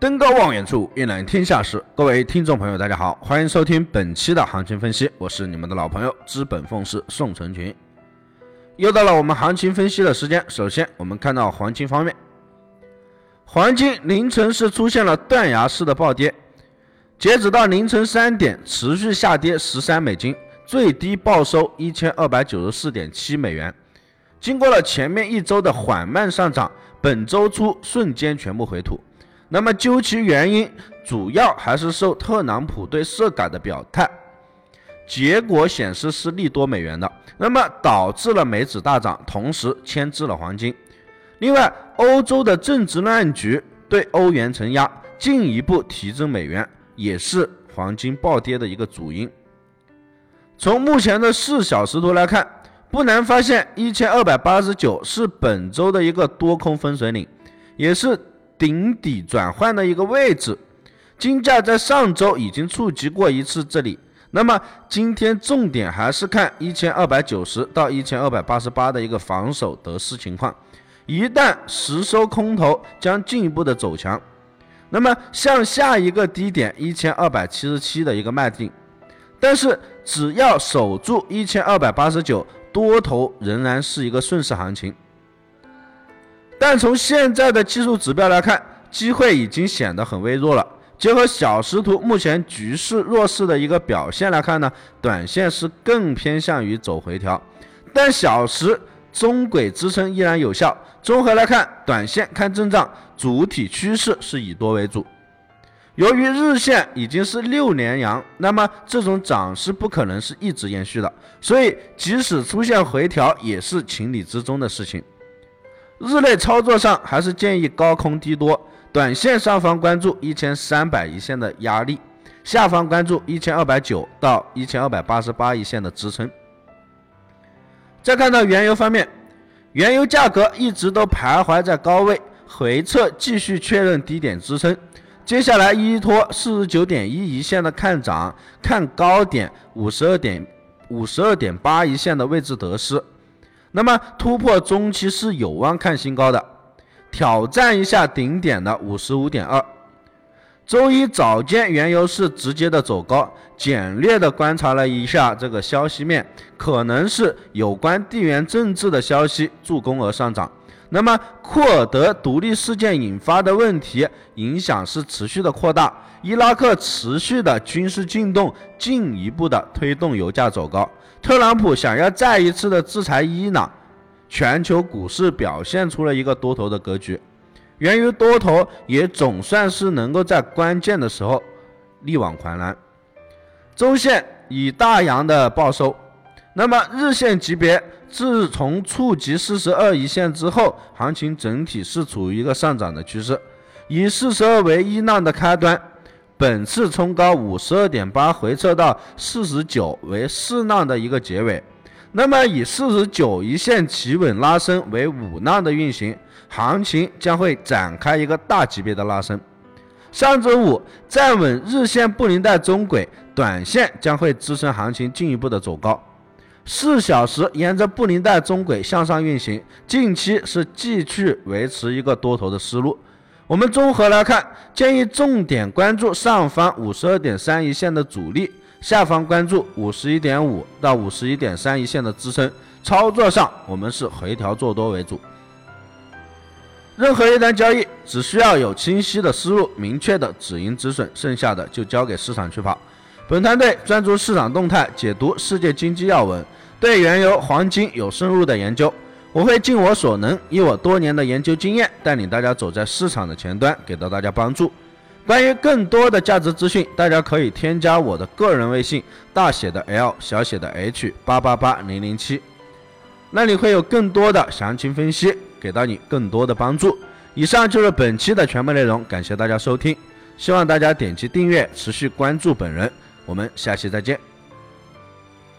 登高望远处，一览天下事。各位听众朋友，大家好，欢迎收听本期的行情分析，我是你们的老朋友资本凤士宋成群。又到了我们行情分析的时间。首先，我们看到黄金方面，黄金凌晨是出现了断崖式的暴跌，截止到凌晨三点，持续下跌十三美金，最低报收一千二百九十四点七美元。经过了前面一周的缓慢上涨，本周初瞬间全部回吐。那么究其原因，主要还是受特朗普对涉改的表态，结果显示是利多美元的，那么导致了美指大涨，同时牵制了黄金。另外，欧洲的政治乱局对欧元承压，进一步提振美元，也是黄金暴跌的一个主因。从目前的四小时图来看，不难发现，一千二百八十九是本周的一个多空分水岭，也是。顶底转换的一个位置，金价在上周已经触及过一次这里，那么今天重点还是看一千二百九十到一千二百八十八的一个防守得失情况，一旦实收空头将进一步的走强，那么向下一个低点一千二百七十七的一个卖定，但是只要守住一千二百八十九，多头仍然是一个顺势行情。但从现在的技术指标来看，机会已经显得很微弱了。结合小时图目前局势弱势的一个表现来看呢，短线是更偏向于走回调，但小时中轨支撑依然有效。综合来看，短线看震荡，主体趋势是以多为主。由于日线已经是六连阳，那么这种涨势不可能是一直延续的，所以即使出现回调，也是情理之中的事情。日内操作上还是建议高空低多，短线上方关注一千三百一线的压力，下方关注一千二百九到一千二百八十八一线的支撑。再看到原油方面，原油价格一直都徘徊在高位，回撤继续确认低点支撑，接下来依托四十九点一一线的看涨，看高点五十二点五十二点八一线的位置得失。那么突破中期是有望看新高的，挑战一下顶点的五十五点二。周一早间原油是直接的走高，简略的观察了一下这个消息面，可能是有关地缘政治的消息助攻而上涨。那么库尔德独立事件引发的问题影响是持续的扩大，伊拉克持续的军事进动进一步的推动油价走高。特朗普想要再一次的制裁伊朗，全球股市表现出了一个多头的格局，源于多头也总算是能够在关键的时候力挽狂澜。周线以大阳的报收，那么日线级别自从触及四十二一线之后，行情整体是处于一个上涨的趋势，以四十二为一浪的开端。本次冲高五十二点八，回撤到四十九为四浪的一个结尾，那么以四十九一线企稳拉升为五浪的运行，行情将会展开一个大级别的拉升。上周五站稳日线布林带中轨，短线将会支撑行情进一步的走高。四小时沿着布林带中轨向上运行，近期是继续维持一个多头的思路。我们综合来看，建议重点关注上方五十二点三一线的阻力，下方关注五十一点五到五十一点三一线的支撑。操作上，我们是回调做多为主。任何一单交易只需要有清晰的思路、明确的止盈止损，剩下的就交给市场去跑。本团队专注市场动态，解读世界经济要闻，对原油、黄金有深入的研究。我会尽我所能，以我多年的研究经验，带领大家走在市场的前端，给到大家帮助。关于更多的价值资讯，大家可以添加我的个人微信，大写的 L，小写的 H，八八八零零七，那里会有更多的详情分析，给到你更多的帮助。以上就是本期的全部内容，感谢大家收听，希望大家点击订阅，持续关注本人。我们下期再见。